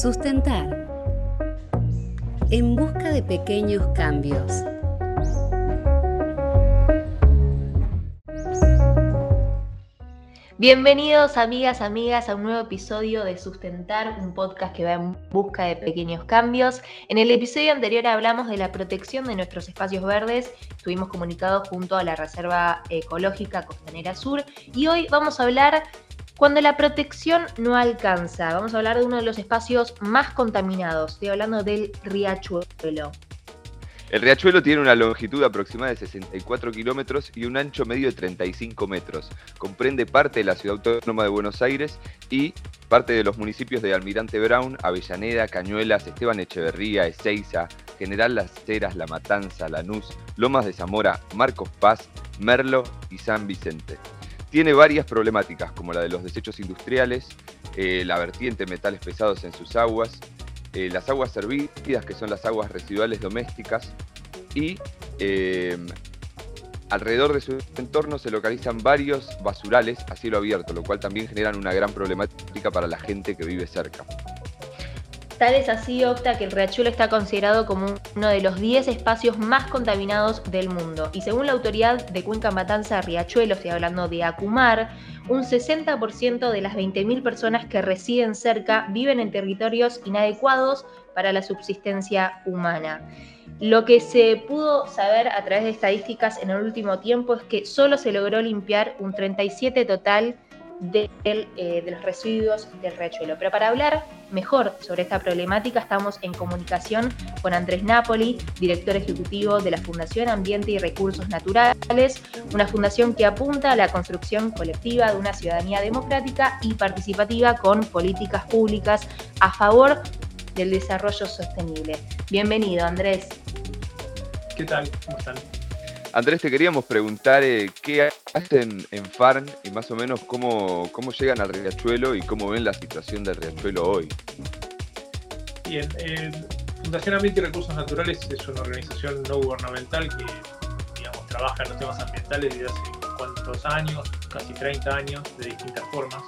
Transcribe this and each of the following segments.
Sustentar. En busca de pequeños cambios. Bienvenidos amigas, amigas a un nuevo episodio de Sustentar, un podcast que va en busca de pequeños cambios. En el episodio anterior hablamos de la protección de nuestros espacios verdes, estuvimos comunicados junto a la Reserva Ecológica Costanera Sur y hoy vamos a hablar cuando la protección no alcanza. Vamos a hablar de uno de los espacios más contaminados, estoy hablando del riachuelo. El riachuelo tiene una longitud aproximada de 64 kilómetros y un ancho medio de 35 metros. Comprende parte de la ciudad autónoma de Buenos Aires y parte de los municipios de Almirante Brown, Avellaneda, Cañuelas, Esteban Echeverría, Ezeiza, General Las Heras, La Matanza, Lanús, Lomas de Zamora, Marcos Paz, Merlo y San Vicente. Tiene varias problemáticas como la de los desechos industriales, eh, la vertiente de metales pesados en sus aguas, eh, las aguas servidas, que son las aguas residuales domésticas, y em, alrededor de su entorno se localizan varios basurales a cielo abierto, lo cual también generan una gran problemática para la gente que vive cerca. Tal es así, Octa, que el riachuelo está considerado como uno de los 10 espacios más contaminados del mundo. Y según la autoridad de Cuenca Matanza Riachuelo, estoy hablando de Acumar, un 60% de las 20.000 personas que residen cerca viven en territorios inadecuados para la subsistencia humana. Lo que se pudo saber a través de estadísticas en el último tiempo es que solo se logró limpiar un 37 total de, eh, de los residuos del riachuelo. Pero para hablar mejor sobre esta problemática estamos en comunicación con Andrés Napoli, director ejecutivo de la Fundación Ambiente y Recursos Naturales, una fundación que apunta a la construcción colectiva de una ciudadanía democrática y participativa con políticas públicas a favor del desarrollo sostenible. Bienvenido, Andrés. ¿Qué tal? ¿Cómo están? Andrés, te queríamos preguntar eh, qué hacen en FARN y más o menos cómo, cómo llegan al riachuelo y cómo ven la situación del riachuelo hoy. Bien, eh, Fundación Ambiente y Recursos Naturales es una organización no gubernamental que trabaja en los temas ambientales desde hace cuantos años, casi 30 años, de distintas formas.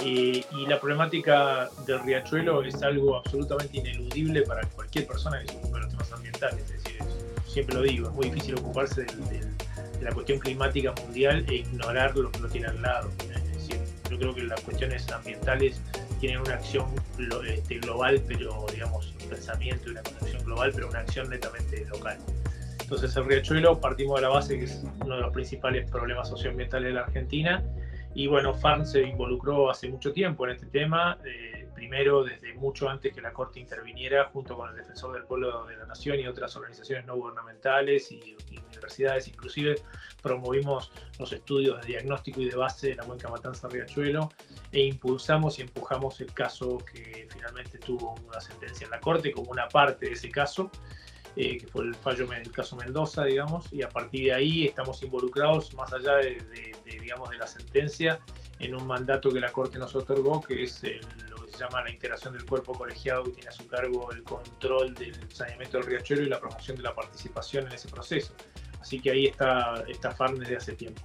y la problemática del riachuelo es algo absolutamente ineludible para cualquier persona que se ocupe de los temas ambientales. Es decir, siempre lo digo, es muy difícil ocuparse de la cuestión climática mundial e ignorar lo que no tiene al lado. Es decir, yo creo que las cuestiones ambientales tienen una acción este, global, pero digamos, un pensamiento y una concepción global, pero una acción netamente local. Entonces el riachuelo partimos de la base que es uno de los principales problemas socioambientales de la Argentina y bueno, FARN se involucró hace mucho tiempo en este tema. Eh, primero desde mucho antes que la Corte interviniera, junto con el Defensor del Pueblo de la Nación y otras organizaciones no gubernamentales y, universidades, inclusive promovimos los estudios de diagnóstico y de base de la Cuenca Matanza Riachuelo e impulsamos y empujamos el caso que finalmente tuvo una sentencia en la Corte como una parte de ese caso. Eh, que fue el fallo del caso Mendoza, digamos, y a partir de ahí estamos involucrados, más allá de, digamos, de la sentencia, en un mandato que la Corte nos otorgó, que es el se llama la integración del cuerpo colegiado que tiene a su cargo el control del saneamiento del riachuelo y la promoción de la participación en ese proceso. Así que ahí está esta FARN desde hace tiempo.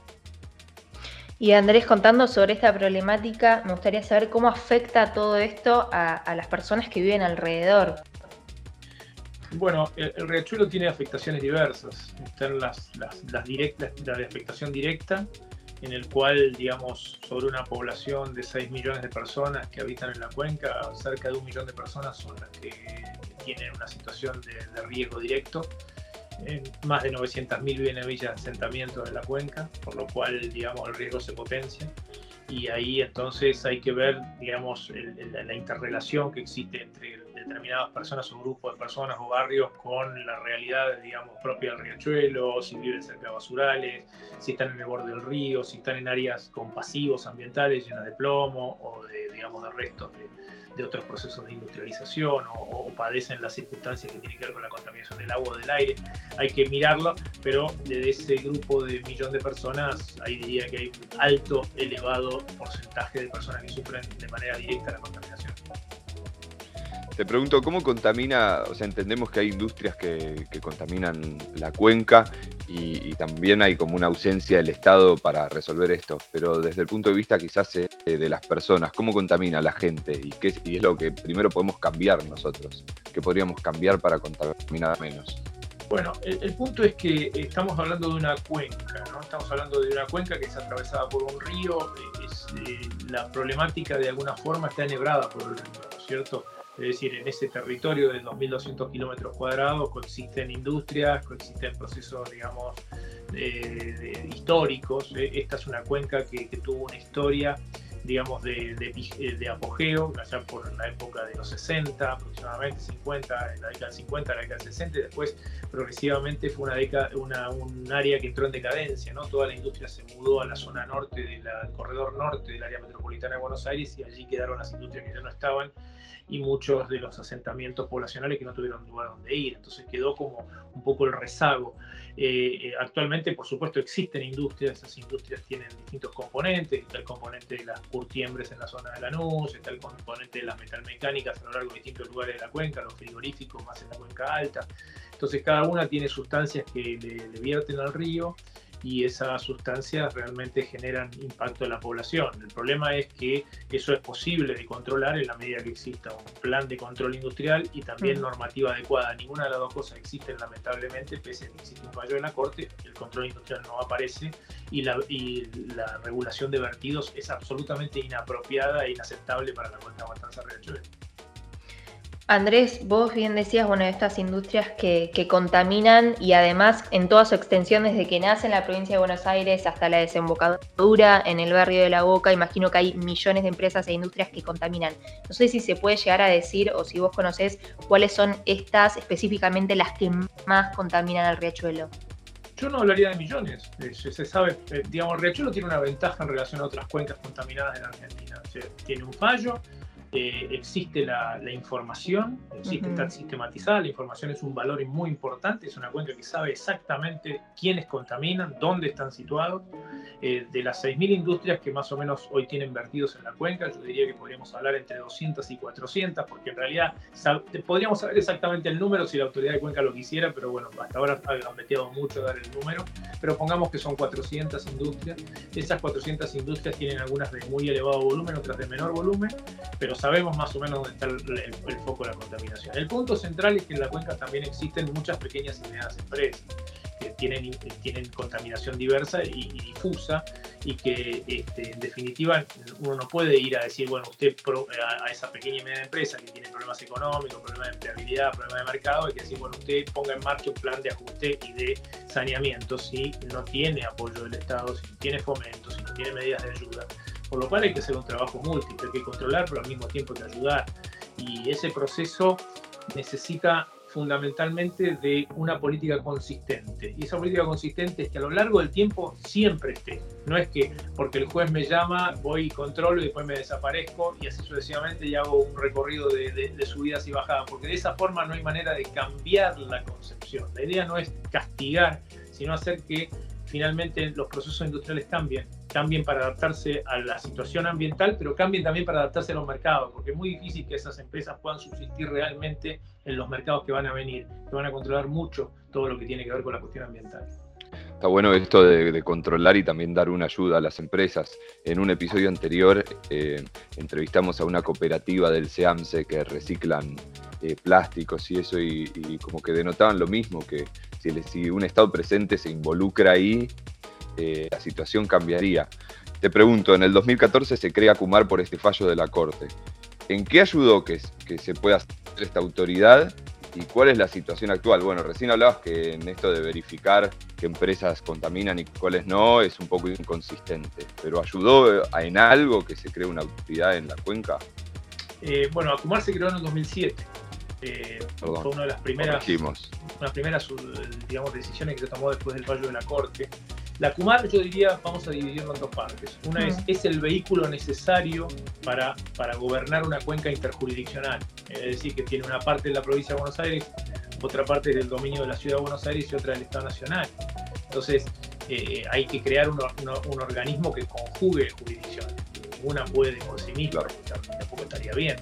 Y Andrés, contando sobre esta problemática, me gustaría saber cómo afecta todo esto a, las personas que viven alrededor. Bueno, el, riachuelo tiene afectaciones diversas. Están las, las, las directas, la de afectación directa, en el cual, digamos, sobre una población de 6 millones de personas que habitan en la cuenca, cerca de un millón de personas son las que tienen una situación de, riesgo directo. más de 900.000 viven en villas de asentamiento en la cuenca, por lo cual, digamos, el riesgo se potencia. Y ahí entonces hay que ver, digamos, la interrelación que existe entre determinadas personas o grupos de personas o barrios con la realidad, digamos, propia del riachuelo, si viven cerca de basurales, si están en el borde del río, si están en áreas con pasivos ambientales llenas de plomo o de, digamos, de restos de, otros procesos de industrialización o, padecen las circunstancias que tienen que ver con la contaminación del agua o del aire. Hay que mirarlo, pero de ese grupo de millón de personas, ahí diría que hay un alto, elevado porcentaje de personas que sufren de manera directa la contaminación. Te pregunto, ¿cómo contamina? O sea, entendemos que hay industrias que, contaminan la cuenca, y, también hay como una ausencia del Estado para resolver esto, pero desde el punto de vista quizás eh, de las personas, ¿cómo contamina la gente? ¿Y qué y es lo que primero podemos cambiar nosotros? ¿Qué podríamos cambiar para contaminar menos? Bueno, el, punto es que estamos hablando de una cuenca, ¿no? Estamos hablando de una cuenca que es atravesada por un río, es, eh, la problemática de alguna forma está enhebrada por el río, ¿no es cierto? Es decir, en ese territorio de 2.200 kilómetros cuadrados coexisten industrias, coexisten procesos, digamos, históricos. Eh, esta es una cuenca que, tuvo una historia, digamos, de, de, apogeo, allá por la época de los 60, aproximadamente 50, en la década del 50, la década del 60, y después progresivamente fue una década, una, un área que entró en decadencia, ¿no? Toda la industria se mudó a la zona norte, del corredor norte del área metropolitana de Buenos Aires, y allí quedaron las industrias que ya no estaban y muchos de los asentamientos poblacionales que no tuvieron lugar donde ir. Entonces quedó como un poco el rezago. Eh, eh, actualmente, por supuesto, existen industrias, esas industrias tienen distintos componentes, está el componente de las curtiembres en la zona de Lanús, está el componente de las metalmecánicas a lo largo de distintos lugares de la cuenca, los frigoríficos más en la cuenca alta. Entonces cada una tiene sustancias que le vierten al río y esas sustancias realmente generan impacto en la población. El problema es que eso es posible de controlar en la medida que exista un plan de control industrial y también normativa adecuada. Ninguna de las dos cosas existen lamentablemente, pese a que existe un fallo en la Corte, el control industrial no aparece y la, y la regulación de vertidos es absolutamente inapropiada e inaceptable para la cuenca Matanza Riachuelo. Andrés, vos bien decías, bueno, estas industrias que, contaminan y además en toda su extensión desde que nace en la provincia de Buenos Aires hasta la desembocadura en el barrio de La Boca, imagino que hay millones de empresas e industrias que contaminan. No sé si se puede llegar a decir o si vos conocés cuáles son estas específicamente las que más contaminan el riachuelo. Yo no hablaría de millones, eh, se sabe, eh, digamos, el riachuelo tiene una ventaja en relación a otras cuencas contaminadas en Argentina. tiene un fallo, eh, existe la, información, existe, está sistematizada, la información es un valor muy importante, es una cuenca que sabe exactamente quiénes contaminan, dónde están situados. Eh, de las 6.000 industrias que más o menos hoy tienen vertidos en la cuenca, yo diría que podríamos hablar entre 200 y 400, porque en realidad podríamos saber exactamente el número si la autoridad de cuenca lo quisiera, pero bueno, hasta ahora han metido mucho dar el número, pero pongamos que son 400 industrias. Esas 400 industrias tienen algunas de muy elevado volumen, otras de menor volumen, pero sabemos más o menos dónde está el, foco de la contaminación. El punto central es que en la cuenca también existen muchas pequeñas y medianas empresas que tienen, contaminación diversa y, difusa y que este, en definitiva uno no puede ir a decir, bueno, usted a, esa pequeña y media empresa que tiene problemas económicos, problemas de empleabilidad, problemas de mercado, hay que decir, bueno, usted ponga en marcha un plan de ajuste y de saneamiento si no tiene apoyo del Estado, si no tiene fomento, si no tiene medidas de ayuda. Por lo cual hay que hacer un trabajo múltiple, hay que controlar, pero al mismo tiempo hay que ayudar. Y ese proceso necesita fundamentalmente de una política consistente. Y esa política consistente es que a lo largo del tiempo siempre esté. No es que porque el juez me llama, voy y controlo y después me desaparezco y así sucesivamente y hago un recorrido de, de subidas y bajadas. Porque de esa forma no hay manera de cambiar la concepción. La idea no es castigar, sino hacer que finalmente los procesos industriales cambien cambien para adaptarse a la situación ambiental, pero cambien también para adaptarse a los mercados, porque es muy difícil que esas empresas puedan subsistir realmente en los mercados que van a venir, que van a controlar mucho todo lo que tiene que ver con la cuestión ambiental. Está bueno esto de, controlar y también dar una ayuda a las empresas. En un episodio anterior eh, entrevistamos a una cooperativa del SEAMSE que reciclan eh, plásticos y eso, y, como que denotaban lo mismo, que si, si un Estado presente se involucra ahí, eh, la situación cambiaría. Te pregunto, en el 2014 se crea Cumar por este fallo de la Corte. ¿En qué ayudó que, que se pueda hacer esta autoridad y cuál es la situación actual? Bueno, recién hablabas que en esto de verificar qué empresas contaminan y cuáles no es un poco inconsistente, pero ¿ayudó en algo que se cree una autoridad en la cuenca? Eh, bueno, Acumar se creó en el 2007. Eh, fue una de las primeras, primeras digamos, decisiones que se tomó después del fallo de la Corte. La Kumar, yo diría, vamos a dividirlo en dos partes. Una es, mm. es el vehículo necesario para, para gobernar una cuenca interjurisdiccional. Es decir, que tiene una parte de la provincia de Buenos Aires, otra parte del dominio de la ciudad de Buenos Aires y otra del Estado Nacional. Entonces, eh, hay que crear un, un, organismo que conjugue jurisdicciones. Ninguna puede por sí misma, tampoco estaría bien.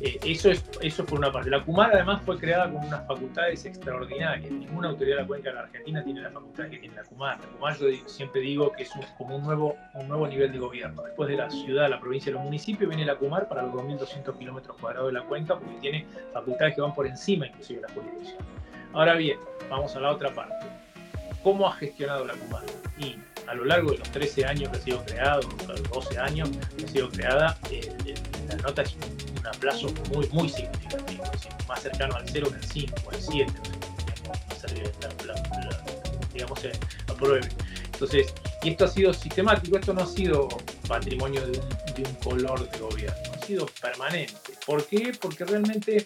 Eh, eso, es, eso por una parte. La CUMAR además fue creada con unas facultades extraordinarias. Ninguna autoridad de la cuenca de la Argentina tiene la facultad que tiene la CUMAR. La CUMAR yo siempre digo que es como un nuevo, un nuevo nivel de gobierno. Después de la ciudad, la provincia y los municipios viene la CUMAR para los 2.200 kilómetros cuadrados de la cuenca porque tiene facultades que van por encima inclusive de la jurisdicción. Ahora bien, vamos a la otra parte. ¿Cómo ha gestionado la CUMAR? Y a lo largo de los 13 años que ha sido creado, los 12 años que ha sido creada, eh, eh, la nota es un aplazo muy, muy significativo, más cercano al 0 que al 5, al 7, digamos, eh, apruebe. Entonces, y esto ha sido sistemático, esto no ha sido patrimonio de un, de un color de gobierno, ha sido permanente. ¿Por qué? Porque realmente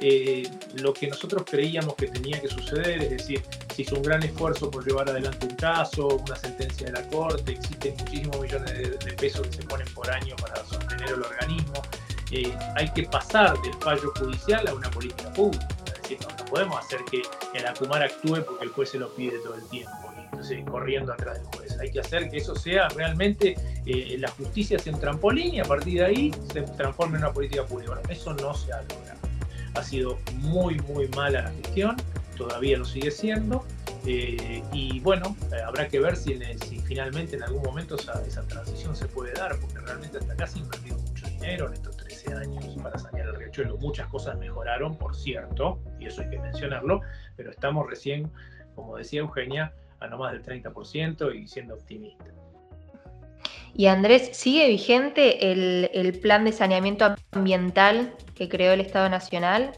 eh, lo que nosotros creíamos que tenía que suceder, es decir, se hizo un gran esfuerzo por llevar adelante un caso, una sentencia de la Corte, existen muchísimos millones de, pesos que se ponen por año para sostener el organismo. Eh, hay que pasar del fallo judicial a una política pública. Es decir, no, podemos hacer que el Acumar actúe porque el juez se lo pide todo el tiempo y entonces corriendo atrás del juez. Hay que hacer que eso sea realmente eh, la justicia sea un trampolín y a partir de ahí se transforme en una política pública. Eso no se ha logrado ha sido muy, muy mala la gestión, todavía lo sigue siendo. Eh, y bueno, habrá que ver si, si, finalmente en algún momento esa, esa, transición se puede dar, porque realmente hasta acá se ha invertido mucho dinero en estos 13 años para sanear el riachuelo. Muchas cosas mejoraron, por cierto, y eso hay que mencionarlo, pero estamos recién, como decía Eugenia, a no más del 30% y siendo optimistas. Y Andrés, ¿sigue vigente el, plan de saneamiento ambiental que creó el Estado Nacional?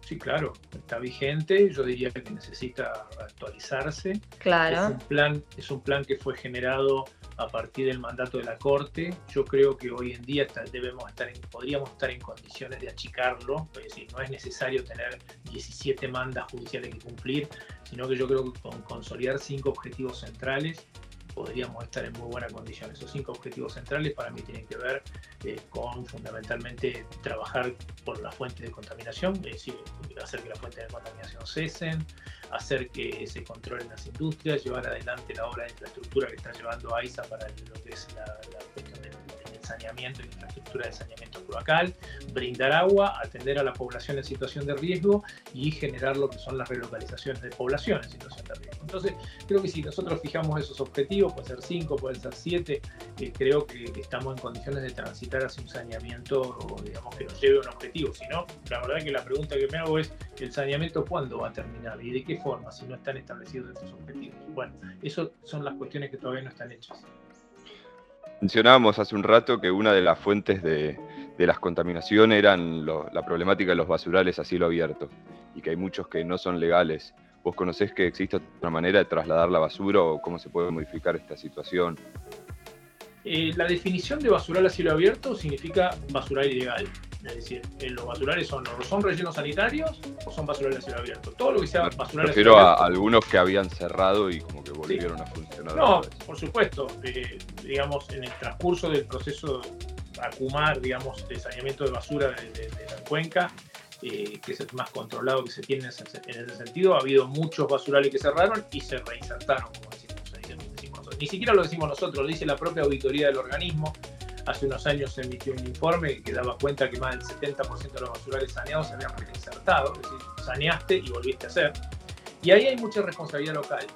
Sí, claro, está vigente, yo diría que necesita actualizarse. Claro. Es un plan, es un plan que fue generado a partir del mandato de la Corte. Yo creo que hoy en día debemos estar podríamos estar en condiciones de achicarlo, es decir, no es necesario tener 17 mandas judiciales que cumplir, sino que yo creo que con consolidar cinco objetivos centrales podríamos estar en muy buena condición. Esos cinco objetivos centrales para mí tienen que ver eh, con fundamentalmente trabajar por la fuente de contaminación, es decir, hacer que las fuentes de contaminación cesen, hacer que se controlen las industrias, llevar adelante la obra de infraestructura que está llevando AISA para lo que es la, la cuestión del, saneamiento y infraestructura de saneamiento cloacal, brindar agua, atender a la población en situación de riesgo y generar lo que son las relocalizaciones de población en situación. Entonces, creo que si nosotros fijamos esos objetivos, puede ser cinco, pueden ser siete, eh, creo que estamos en condiciones de transitar hacia un saneamiento, digamos, que nos lleve a un objetivo. Si no, la verdad que la pregunta que me hago es, ¿el saneamiento cuándo va a terminar y de qué forma si no están establecidos estos objetivos? Bueno, esas son las cuestiones que todavía no están hechas. Mencionábamos hace un rato que una de las fuentes de, las contaminaciones eran la problemática de los basurales a cielo abierto y que hay muchos que no son legales. ¿Vos conocés que existe otra manera de trasladar la basura o cómo se puede modificar esta situación? Eh, la definición de basural a cielo abierto significa basural ilegal. Es decir, eh, los basurales son o son rellenos sanitarios o son basurales a cielo abierto. Todo lo que sea basural a cielo abierto. a algunos que habían cerrado y como que volvieron a funcionar. No, por supuesto. Eh, digamos, en el transcurso del proceso ACUMAR, digamos, de saneamiento de basura de, la cuenca, eh, que es el más controlado que se tiene en ese, sentido, ha habido muchos basurales que cerraron y se reinsertaron, como decimos, Ni siquiera lo decimos nosotros, lo dice la propia auditoría del organismo hace unos años se emitió un informe que daba cuenta que más del 70% de los basurales saneados se habían reinsertado, es decir, saneaste y volviste a hacer. Y ahí hay mucha responsabilidad local,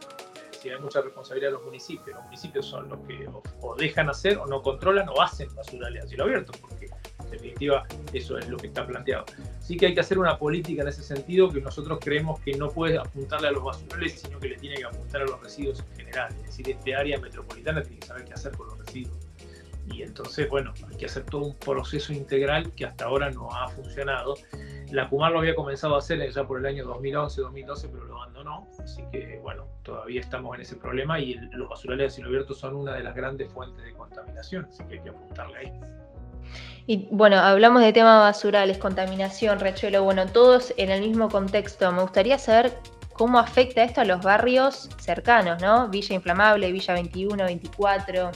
hay mucha responsabilidad de los municipios. Los municipios son los que o, dejan hacer o no controlan o hacen basurales a cielo abierto, porque en definitiva eso es lo que está planteado. Sí que hay que hacer una política en ese sentido que nosotros creemos que no puede apuntarle a los basurales, sino que le tiene que apuntar a los residuos en general. Es decir, este área metropolitana tiene que saber qué hacer con los residuos. Y entonces, bueno, hay que hacer todo un proceso integral que hasta ahora no ha funcionado. La Pumar lo había comenzado a hacer ya por el año 2011, 2012, pero lo abandonó. Así que, bueno, todavía estamos en ese problema y los basurales de cielo abierto son una de las grandes fuentes de contaminación, así que hay que apuntarle ahí. Y bueno, hablamos de tema basurales, contaminación, rechuelo, bueno, todos en el mismo contexto. Me gustaría saber cómo afecta esto a los barrios cercanos, ¿no? Villa Inflamable, Villa 21, 24.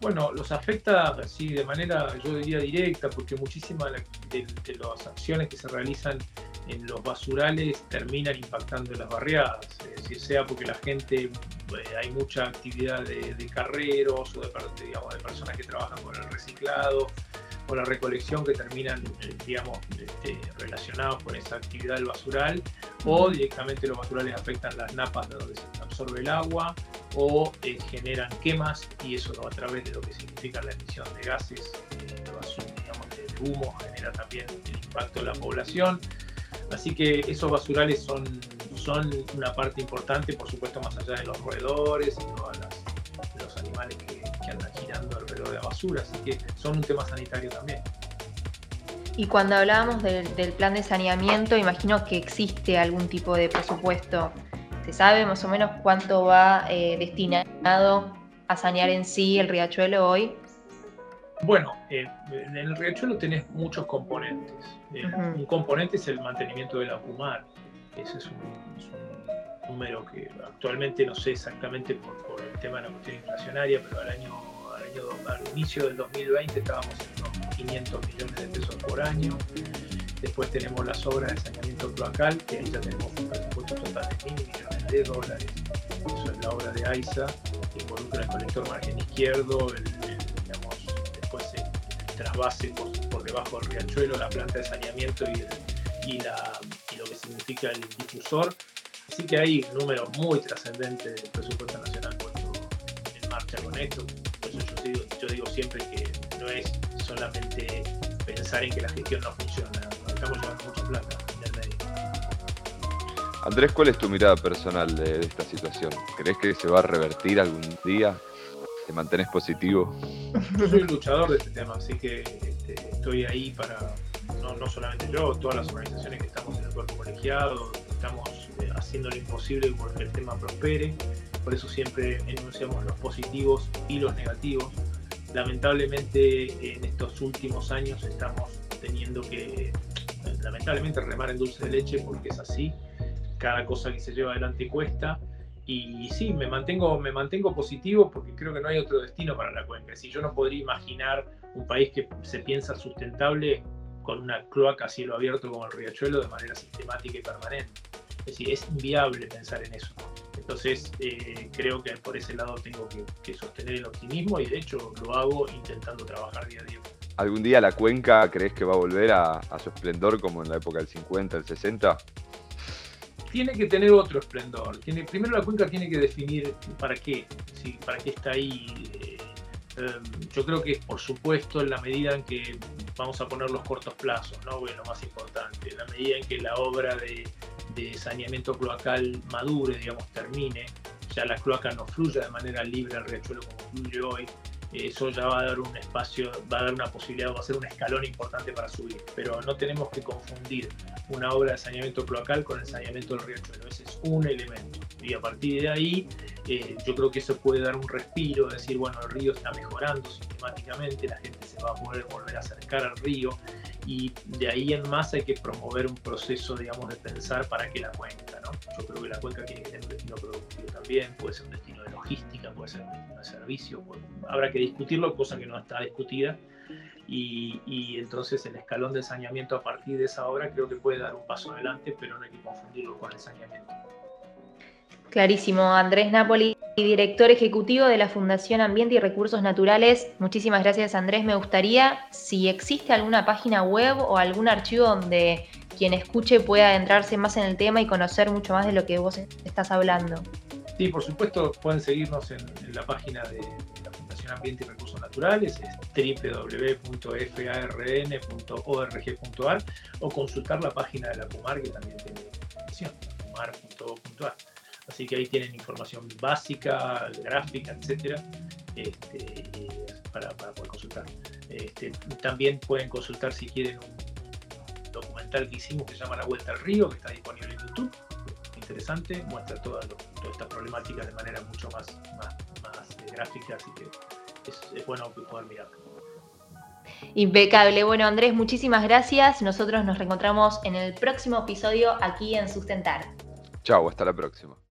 Bueno, los afecta así de manera, yo diría, directa, porque muchísimas de, las acciones que se realizan en los basurales terminan impactando en las barriadas, si sea porque la gente, hay mucha actividad de, carreros o de, digamos, de personas que trabajan con el reciclado, o la recolección que terminan, eh, digamos, este, relacionados con esa actividad del basural, o directamente los basurales afectan las napas de donde se absorbe el agua, o eh, generan quemas, y eso a través de lo que significa la emisión de gases, digamos, de humo, genera también el impacto en la población. Así que esos basurales son, son una parte importante, por supuesto, más allá de los roedores y todos los animales que, que andan girando alrededor de la basura, así que son un tema sanitario también. Y cuando hablábamos del, plan de saneamiento, imagino que existe algún tipo de presupuesto. ¿Se sabe más o menos cuánto va eh, destinado a sanear en sí el riachuelo hoy? Bueno, eh, en el riachuelo tenés muchos componentes. Eh, un componente es el mantenimiento del acumar. Ese es un, número que actualmente no sé exactamente por, el tema de la cuestión inflacionaria, pero al año, al, inicio del 2020 estábamos en unos 500 millones de pesos por año. Después tenemos las obras de saneamiento cloacal, que ahí ya tenemos un presupuesto total de mil millones de dólares. Eso es la obra de AISA, que involucra el conector margen izquierdo, el, digamos, después el, trasvase por, debajo del riachuelo, la planta de saneamiento y, y, que significa el difusor Así que hay un número muy trascendente del presupuesto nacional puesto en marcha con esto. Por eso yo digo, yo digo siempre que no es solamente pensar en que la gestión no funciona, estamos llevando mucha plata del medio. Andrés, ¿cuál es tu mirada personal de, esta situación? ¿Crees que se va a revertir algún día? ¿Te mantenés positivo? Yo soy luchador de este tema, así que este, estoy ahí para, no, solamente yo, todas las organizaciones que estamos en el cuerpo colegiado, estamos haciendo lo imposible porque el tema prospere. Por eso siempre enunciamos los positivos y los negativos. Lamentablemente en estos últimos años estamos teniendo que, lamentablemente, remar en dulce de leche porque es así. Cada cosa que se lleva adelante cuesta. Y sí, me mantengo, me mantengo positivo porque creo que no hay otro destino para la cuenca. Si yo no podría imaginar un país que se piensa sustentable con una cloaca a cielo abierto como el riachuelo de manera sistemática y permanente. Es decir, es inviable pensar en eso. Entonces, eh, creo que por ese lado tengo que, sostener el optimismo y de hecho lo hago intentando trabajar día a día. ¿Algún día la cuenca crees que va a volver a, su esplendor como en la época del 50, el 60? Tiene que tener otro esplendor. Tiene, primero la cuenca tiene que definir para qué, ¿sí? para qué está ahí. Eh, yo creo que por supuesto en la medida en que vamos a poner los cortos plazos, ¿no? Bueno, más importante, en la medida en que la obra de, de saneamiento cloacal madure, digamos, termine, ya la cloaca no fluya de manera libre al riachuelo como fluye hoy, eso ya va a dar un espacio, va a dar una posibilidad, va a ser un escalón importante para subir. Pero no tenemos que confundir una obra de saneamiento cloacal con el saneamiento del riachuelo. Ese es un elemento. Y a partir de ahí, eh, yo creo que eso puede dar un respiro, decir, bueno, el río está mejorando sistemáticamente, la gente se va a poder volver a acercar al río y de ahí en más hay que promover un proceso, digamos, de pensar para qué la cuenca, ¿no? Yo creo que la cuenca tiene que tener un destino productivo también, puede ser un destino de logística, puede ser un destino de servicio, habrá que discutirlo, cosa que no está discutida, y, y, entonces el escalón de saneamiento a partir de esa obra creo que puede dar un paso adelante, pero no hay que confundirlo con el saneamiento. Clarísimo, Andrés Napoli, director ejecutivo de la Fundación Ambiente y Recursos Naturales. Muchísimas gracias, Andrés. Me gustaría si existe alguna página web o algún archivo donde quien escuche pueda adentrarse más en el tema y conocer mucho más de lo que vos estás hablando. Sí, por supuesto, pueden seguirnos en, la página de, la Fundación Ambiente y Recursos Naturales, es www.farn.org.ar o consultar la página de la CUMAR que también tiene información, cumar.gov.ar. Así que ahí tienen información básica, gráfica, etcétera, este, para, poder consultar. Este, también pueden consultar si quieren un documental que hicimos que se llama La Vuelta al Río, que está disponible en YouTube. Interesante, muestra toda, toda esta problemática de manera mucho más, más, eh, gráfica, así que es, bueno poder mirarlo. Impecable. Bueno, Andrés, muchísimas gracias. Nosotros nos reencontramos en el próximo episodio aquí en Sustentar. Chao, hasta la próxima.